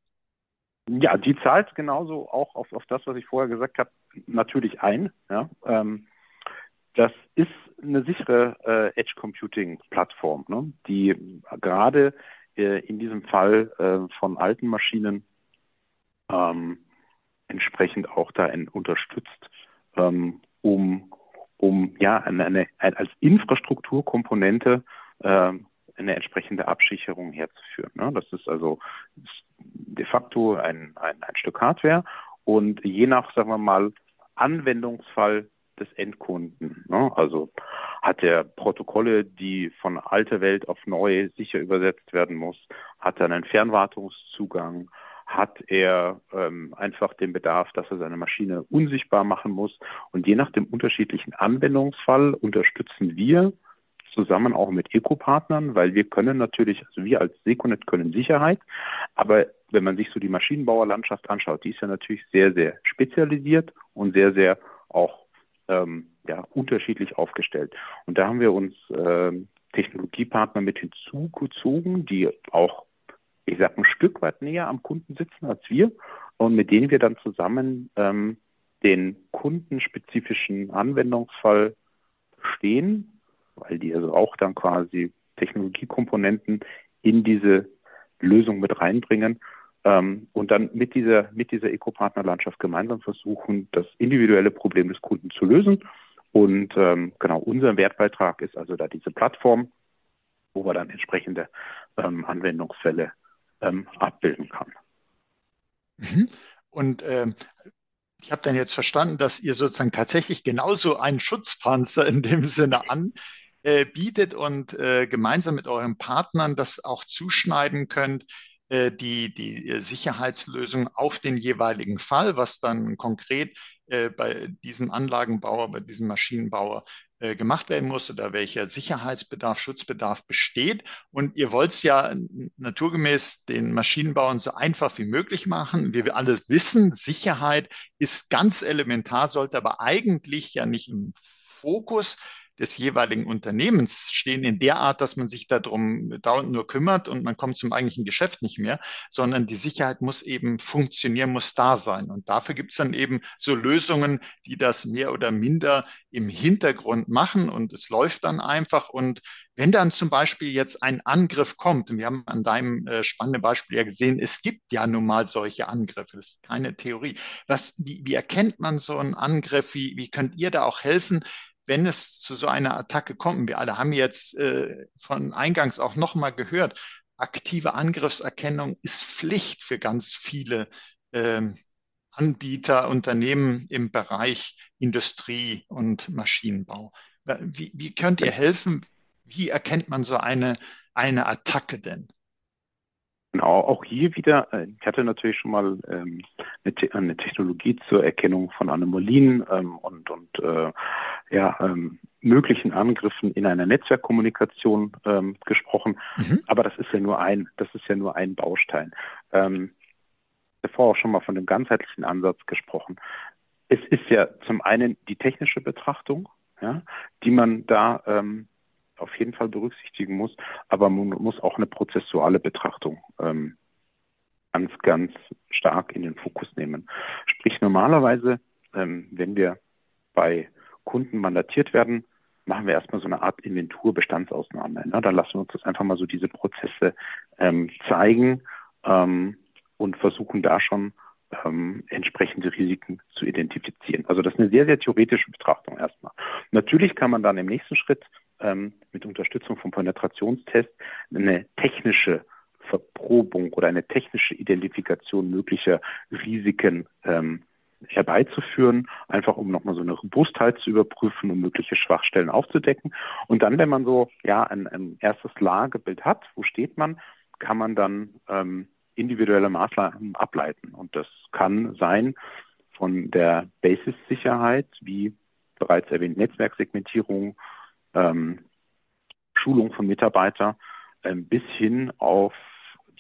Ja, die zahlt genauso auch auf, auf das, was ich vorher gesagt habe, natürlich ein. Ja. Ähm, das ist eine sichere äh, Edge Computing Plattform, ne, die gerade äh, in diesem Fall äh, von alten Maschinen ähm, entsprechend auch da unterstützt, ähm, um, um ja eine, eine, als Infrastrukturkomponente ähm, eine entsprechende Absicherung herzuführen. Ne? Das ist also de facto ein, ein, ein Stück Hardware und je nach, sagen wir mal, Anwendungsfall des Endkunden. Ne? Also hat er Protokolle, die von alter Welt auf neu sicher übersetzt werden muss, hat er einen Fernwartungszugang, hat er ähm, einfach den Bedarf, dass er seine Maschine unsichtbar machen muss. Und je nach dem unterschiedlichen Anwendungsfall unterstützen wir zusammen auch mit Eco-Partnern, weil wir können natürlich, also wir als Seconet können Sicherheit, aber wenn man sich so die Maschinenbauerlandschaft anschaut, die ist ja natürlich sehr, sehr spezialisiert und sehr, sehr auch ähm, ja, unterschiedlich aufgestellt. Und da haben wir uns ähm, Technologiepartner mit hinzugezogen, die auch, ich sag, ein Stück weit näher am Kunden sitzen als wir und mit denen wir dann zusammen ähm, den kundenspezifischen Anwendungsfall stehen weil die also auch dann quasi Technologiekomponenten in diese Lösung mit reinbringen ähm, und dann mit dieser, mit dieser Eco-Partner-Landschaft gemeinsam versuchen, das individuelle Problem des Kunden zu lösen. Und ähm, genau, unser Wertbeitrag ist also da diese Plattform, wo man dann entsprechende ähm, Anwendungsfälle ähm, abbilden kann. Mhm. Und ähm, ich habe dann jetzt verstanden, dass ihr sozusagen tatsächlich genauso einen Schutzpanzer in dem Sinne an, äh, bietet und äh, gemeinsam mit euren Partnern das auch zuschneiden könnt, äh, die, die äh, Sicherheitslösung auf den jeweiligen Fall, was dann konkret äh, bei diesem Anlagenbauer, bei diesem Maschinenbauer äh, gemacht werden muss oder welcher Sicherheitsbedarf, Schutzbedarf besteht. Und ihr wollt es ja naturgemäß den Maschinenbauern so einfach wie möglich machen. Wie wir alle wissen, Sicherheit ist ganz elementar, sollte aber eigentlich ja nicht im Fokus des jeweiligen Unternehmens stehen in der Art, dass man sich darum dauernd nur kümmert und man kommt zum eigentlichen Geschäft nicht mehr, sondern die Sicherheit muss eben funktionieren, muss da sein. Und dafür gibt es dann eben so Lösungen, die das mehr oder minder im Hintergrund machen und es läuft dann einfach. Und wenn dann zum Beispiel jetzt ein Angriff kommt, und wir haben an deinem äh, spannenden Beispiel ja gesehen, es gibt ja nun mal solche Angriffe, das ist keine Theorie. Was, wie, wie erkennt man so einen Angriff? Wie, wie könnt ihr da auch helfen? Wenn es zu so einer Attacke kommt, wir alle haben jetzt äh, von eingangs auch nochmal gehört, aktive Angriffserkennung ist Pflicht für ganz viele ähm, Anbieter, Unternehmen im Bereich Industrie und Maschinenbau. Wie, wie könnt ihr helfen? Wie erkennt man so eine, eine Attacke denn? Genau, auch hier wieder, äh, ich hatte natürlich schon mal ähm, eine, Technologie zur Erkennung von Anomalien ähm, und, und äh, ja, ähm, möglichen Angriffen in einer Netzwerkkommunikation ähm, gesprochen. Mhm. Aber das ist ja nur ein, das ist ja nur ein Baustein. Ähm, davor auch schon mal von dem ganzheitlichen Ansatz gesprochen. Es ist ja zum einen die technische Betrachtung, ja, die man da ähm, auf jeden Fall berücksichtigen muss, aber man muss auch eine prozessuale Betrachtung ähm, ganz, ganz stark in den Fokus nehmen. Sprich, normalerweise, ähm, wenn wir bei Kunden mandatiert werden, machen wir erstmal so eine Art Inventur-Bestandsausnahme. Ne? Dann lassen wir uns das einfach mal so diese Prozesse ähm, zeigen ähm, und versuchen da schon ähm, entsprechende Risiken zu identifizieren. Also das ist eine sehr, sehr theoretische Betrachtung erstmal. Natürlich kann man dann im nächsten Schritt ähm, mit Unterstützung vom Penetrationstest eine technische Verprobung oder eine technische Identifikation möglicher Risiken ähm, herbeizuführen, einfach um nochmal so eine Robustheit zu überprüfen, um mögliche Schwachstellen aufzudecken. Und dann, wenn man so ja ein, ein erstes Lagebild hat, wo steht man, kann man dann ähm, individuelle Maßnahmen ableiten. Und das kann sein von der Basis-Sicherheit, wie bereits erwähnt, Netzwerksegmentierung, ähm, Schulung von Mitarbeitern ähm, bis hin auf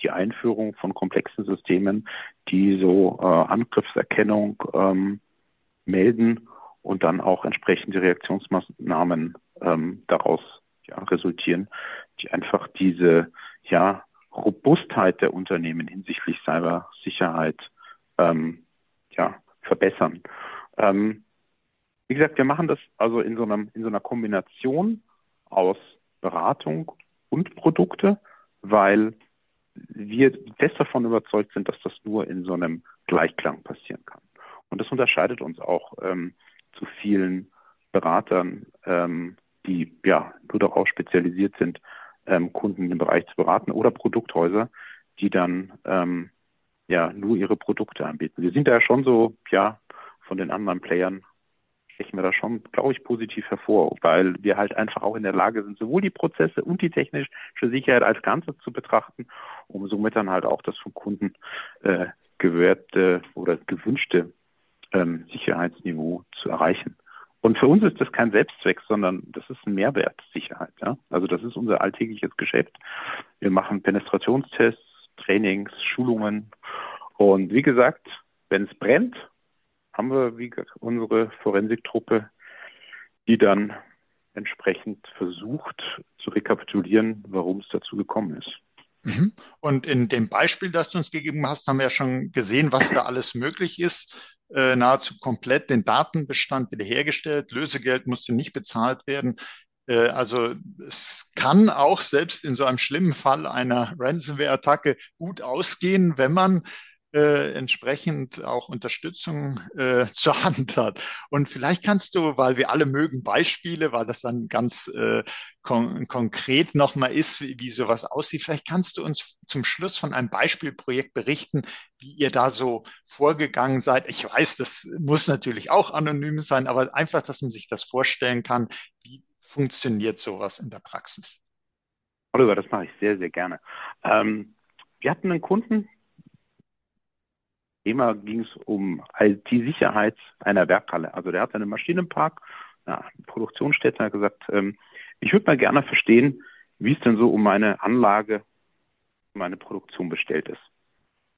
die Einführung von komplexen Systemen, die so äh, Angriffserkennung ähm, melden und dann auch entsprechende Reaktionsmaßnahmen ähm, daraus ja, resultieren, die einfach diese ja, Robustheit der Unternehmen hinsichtlich Cybersicherheit ähm, ja, verbessern. Ähm, wie gesagt, wir machen das also in so, einem, in so einer Kombination aus Beratung und Produkte, weil wir fest davon überzeugt sind, dass das nur in so einem Gleichklang passieren kann. Und das unterscheidet uns auch ähm, zu vielen Beratern, ähm, die ja nur darauf spezialisiert sind, ähm, Kunden im Bereich zu beraten oder Produkthäuser, die dann ähm, ja nur ihre Produkte anbieten. Wir sind da schon so ja von den anderen Playern stechen wir da schon, glaube ich, positiv hervor, weil wir halt einfach auch in der Lage sind, sowohl die Prozesse und die technische Sicherheit als Ganzes zu betrachten, um somit dann halt auch das von Kunden äh, gewährte oder gewünschte ähm, Sicherheitsniveau zu erreichen. Und für uns ist das kein Selbstzweck, sondern das ist ein Mehrwert, Sicherheit. Ja? Also das ist unser alltägliches Geschäft. Wir machen Penetrationstests, Trainings, Schulungen. Und wie gesagt, wenn es brennt, haben wir wie unsere Forensiktruppe, die dann entsprechend versucht zu rekapitulieren, warum es dazu gekommen ist. Mhm. Und in dem Beispiel, das du uns gegeben hast, haben wir ja schon gesehen, was da alles möglich ist. Äh, nahezu komplett den Datenbestand wiederhergestellt. Lösegeld musste nicht bezahlt werden. Äh, also es kann auch selbst in so einem schlimmen Fall einer Ransomware-Attacke gut ausgehen, wenn man äh, entsprechend auch Unterstützung äh, (laughs) zur Hand hat. Und vielleicht kannst du, weil wir alle mögen Beispiele, weil das dann ganz äh, kon konkret nochmal ist, wie, wie sowas aussieht, vielleicht kannst du uns zum Schluss von einem Beispielprojekt berichten, wie ihr da so vorgegangen seid. Ich weiß, das muss natürlich auch anonym sein, aber einfach, dass man sich das vorstellen kann, wie funktioniert sowas in der Praxis? Oliver, das mache ich sehr, sehr gerne. Ähm, wir hatten einen Kunden, Thema ging es um IT-Sicherheit einer Werkhalle. Also der hat einen Maschinenpark, eine Produktionsstätte, hat gesagt, ähm, ich würde mal gerne verstehen, wie es denn so um meine Anlage, meine Produktion bestellt ist.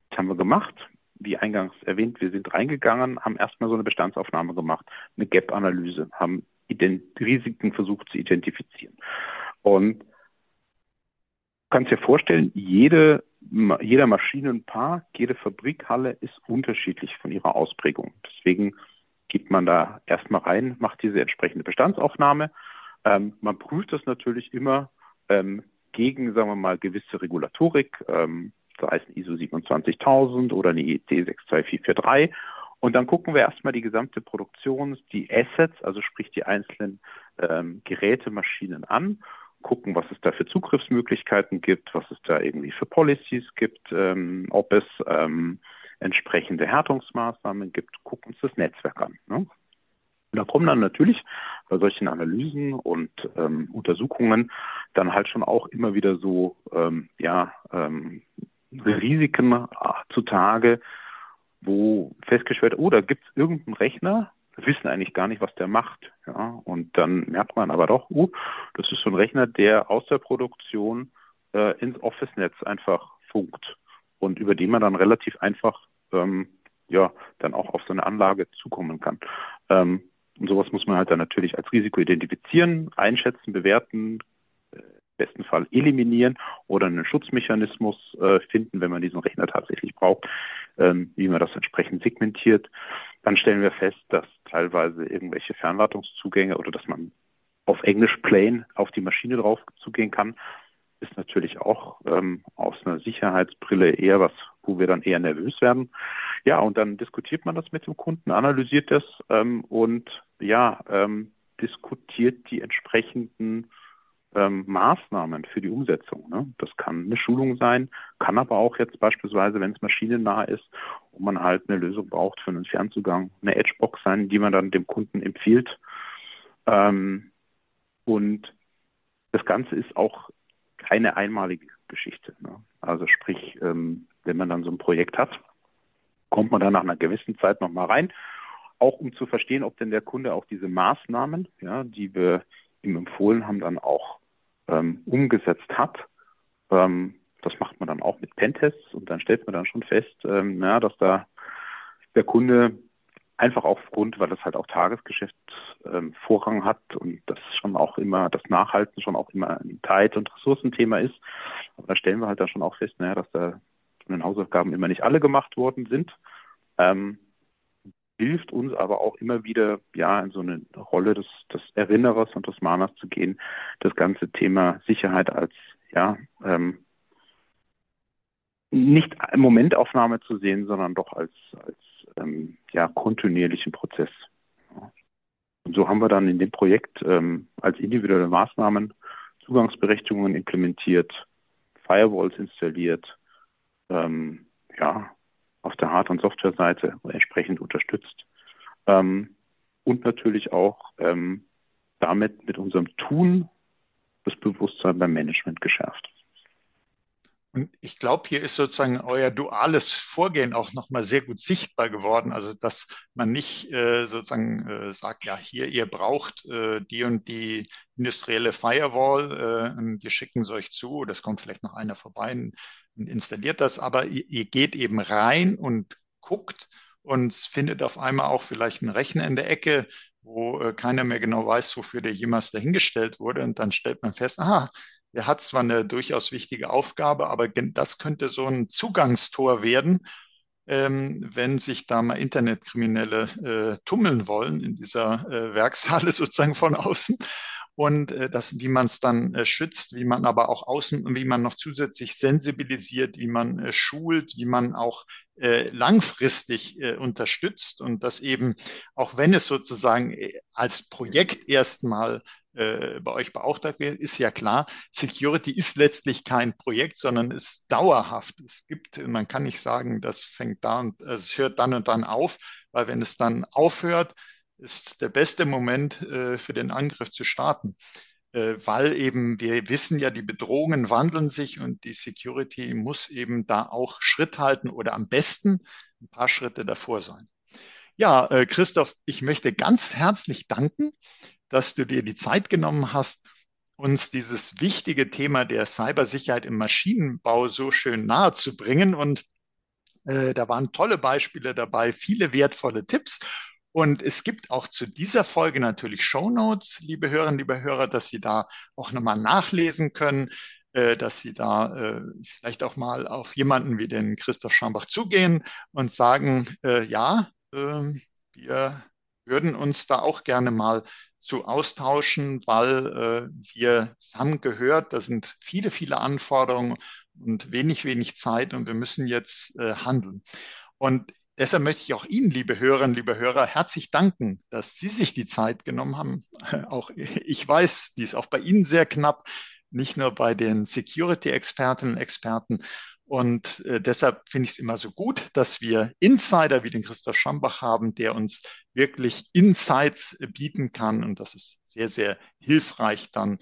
Das haben wir gemacht. wie eingangs erwähnt, wir sind reingegangen, haben erstmal so eine Bestandsaufnahme gemacht, eine Gap-Analyse, haben Risiken versucht zu identifizieren. Und kannst dir vorstellen, jede, jeder Maschinenpark, jede Fabrikhalle ist unterschiedlich von ihrer Ausprägung. Deswegen geht man da erstmal rein, macht diese entsprechende Bestandsaufnahme. Ähm, man prüft das natürlich immer ähm, gegen, sagen wir mal, gewisse Regulatorik, ähm, sei es ein ISO 27000 oder eine IEC 62443. Und dann gucken wir erstmal die gesamte Produktion, die Assets, also sprich die einzelnen ähm, Geräte, Maschinen an gucken, was es da für Zugriffsmöglichkeiten gibt, was es da irgendwie für Policies gibt, ähm, ob es ähm, entsprechende Härtungsmaßnahmen gibt, gucken uns das Netzwerk an. Ne? Da kommen dann natürlich bei solchen Analysen und ähm, Untersuchungen dann halt schon auch immer wieder so ähm, ja, ähm, Risiken zutage, wo festgestellt, oh, da gibt es irgendeinen Rechner, wissen eigentlich gar nicht, was der macht. Ja, und dann merkt man aber doch, uh, das ist so ein Rechner, der aus der Produktion äh, ins Office-Netz einfach funkt und über den man dann relativ einfach ähm, ja dann auch auf so eine Anlage zukommen kann. Ähm, und sowas muss man halt dann natürlich als Risiko identifizieren, einschätzen, bewerten, äh, besten Fall eliminieren oder einen Schutzmechanismus äh, finden, wenn man diesen Rechner tatsächlich braucht, ähm, wie man das entsprechend segmentiert. Dann stellen wir fest, dass teilweise irgendwelche Fernwartungszugänge oder dass man auf Englisch plain auf die Maschine drauf zugehen kann, ist natürlich auch ähm, aus einer Sicherheitsbrille eher was, wo wir dann eher nervös werden. Ja, und dann diskutiert man das mit dem Kunden, analysiert das ähm, und ja, ähm, diskutiert die entsprechenden ähm, Maßnahmen für die Umsetzung. Ne? Das kann eine Schulung sein, kann aber auch jetzt beispielsweise, wenn es maschinennah ist und man halt eine Lösung braucht für einen Fernzugang, eine Edgebox sein, die man dann dem Kunden empfiehlt. Ähm, und das Ganze ist auch keine einmalige Geschichte. Ne? Also sprich, ähm, wenn man dann so ein Projekt hat, kommt man dann nach einer gewissen Zeit nochmal rein, auch um zu verstehen, ob denn der Kunde auch diese Maßnahmen, ja, die wir ihm empfohlen haben, dann auch ähm, umgesetzt hat. Ähm, das macht man dann auch mit Pentests und dann stellt man dann schon fest, ähm, ja, dass da der Kunde einfach aufgrund, weil das halt auch Tagesgeschäft ähm, Vorrang hat und das schon auch immer, das Nachhalten schon auch immer ein Zeit- und Ressourcenthema ist. Aber da stellen wir halt da schon auch fest, naja, dass da von den Hausaufgaben immer nicht alle gemacht worden sind. Ähm, hilft uns aber auch immer wieder, ja, in so eine Rolle des, des Erinnerers und des Mahners zu gehen, das ganze Thema Sicherheit als, ja, ähm, nicht Momentaufnahme zu sehen, sondern doch als, als ähm, ja, kontinuierlichen Prozess. Und so haben wir dann in dem Projekt ähm, als individuelle Maßnahmen Zugangsberechtigungen implementiert, Firewalls installiert, ähm, ja, auf der Hard- und Softwareseite entsprechend unterstützt. Ähm, und natürlich auch ähm, damit mit unserem Tun das Bewusstsein beim Management geschärft. Und ich glaube, hier ist sozusagen euer duales Vorgehen auch nochmal sehr gut sichtbar geworden. Also, dass man nicht äh, sozusagen äh, sagt, ja, hier, ihr braucht äh, die und die industrielle Firewall, äh, wir schicken es euch zu, das kommt vielleicht noch einer vorbei und installiert das, aber ihr, ihr geht eben rein und guckt und findet auf einmal auch vielleicht einen Rechner in der Ecke, wo äh, keiner mehr genau weiß, wofür der jemals dahingestellt wurde. Und dann stellt man fest, aha, er hat zwar eine durchaus wichtige Aufgabe, aber das könnte so ein Zugangstor werden, ähm, wenn sich da mal Internetkriminelle äh, tummeln wollen in dieser äh, Werkshalle (laughs) sozusagen von außen. Und äh, das, wie man es dann äh, schützt, wie man aber auch außen, wie man noch zusätzlich sensibilisiert, wie man äh, schult, wie man auch äh, langfristig äh, unterstützt und das eben, auch wenn es sozusagen äh, als Projekt erstmal äh, bei euch beauftragt wird, ist ja klar, Security ist letztlich kein Projekt, sondern ist dauerhaft. Es gibt, man kann nicht sagen, das fängt da und es hört dann und dann auf, weil wenn es dann aufhört, ist der beste Moment äh, für den Angriff zu starten. Äh, weil eben wir wissen ja, die Bedrohungen wandeln sich und die Security muss eben da auch Schritt halten oder am besten ein paar Schritte davor sein. Ja, äh, Christoph, ich möchte ganz herzlich danken dass du dir die Zeit genommen hast, uns dieses wichtige Thema der Cybersicherheit im Maschinenbau so schön nahe zu bringen. Und Äh, da waren tolle Beispiele dabei, viele wertvolle Tipps. Und es gibt auch zu dieser Folge natürlich Show Notes, liebe Hörerinnen, liebe Hörer, dass Sie da auch nochmal nachlesen können, äh, dass Sie da äh, vielleicht auch mal auf jemanden wie den Christoph Schambach zugehen und sagen, äh, ja, ähm, wir würden uns da auch gerne mal zu austauschen, weil wir haben gehört, da sind viele, viele Anforderungen und wenig, wenig Zeit und wir müssen jetzt handeln. Und deshalb möchte ich auch Ihnen, liebe Hörerinnen, liebe Hörer, herzlich danken, dass Sie sich die Zeit genommen haben. (laughs) Auch ich weiß, die ist auch bei Ihnen sehr knapp, nicht nur bei den Security-Expertinnen und Experten. Und äh, deshalb finde ich es immer so gut, dass wir Insider wie den Christoph Schambach haben, der uns wirklich Insights bieten kann. Und das ist sehr, sehr hilfreich dann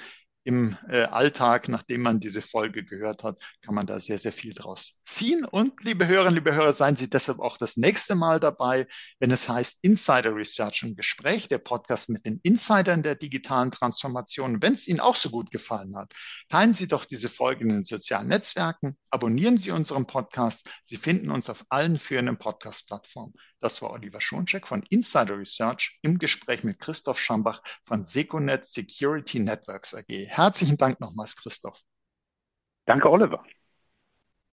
im äh, Alltag, nachdem man diese Folge gehört hat, kann man da sehr, sehr viel draus ziehen. Und liebe Hörerinnen, liebe Hörer, seien Sie deshalb auch das nächste Mal dabei, wenn es heißt Insider Research im Gespräch, der Podcast mit den Insidern der digitalen Transformation. Wenn es Ihnen auch so gut gefallen hat, teilen Sie doch diese Folge in den sozialen Netzwerken, abonnieren Sie unseren Podcast. Sie finden uns auf allen führenden Podcast-Plattformen. Das war Oliver Schoncheck von Insider Research im Gespräch mit Christoph Schambach von Seconet Security Networks AG. Herzlichen Dank nochmals, Christoph. Danke, Oliver.